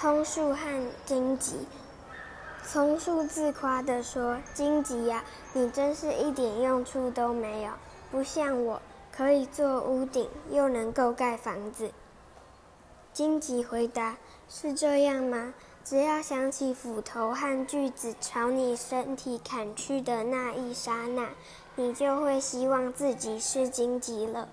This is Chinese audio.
松树和荆棘。松树自夸地说：“荆棘呀，你真是一点用处都没有，不像我，可以做屋顶，又能够盖房子。”荆棘回答：“是这样吗？只要想起斧头和锯子朝你身体砍去的那一刹那，你就会希望自己是荆棘了。”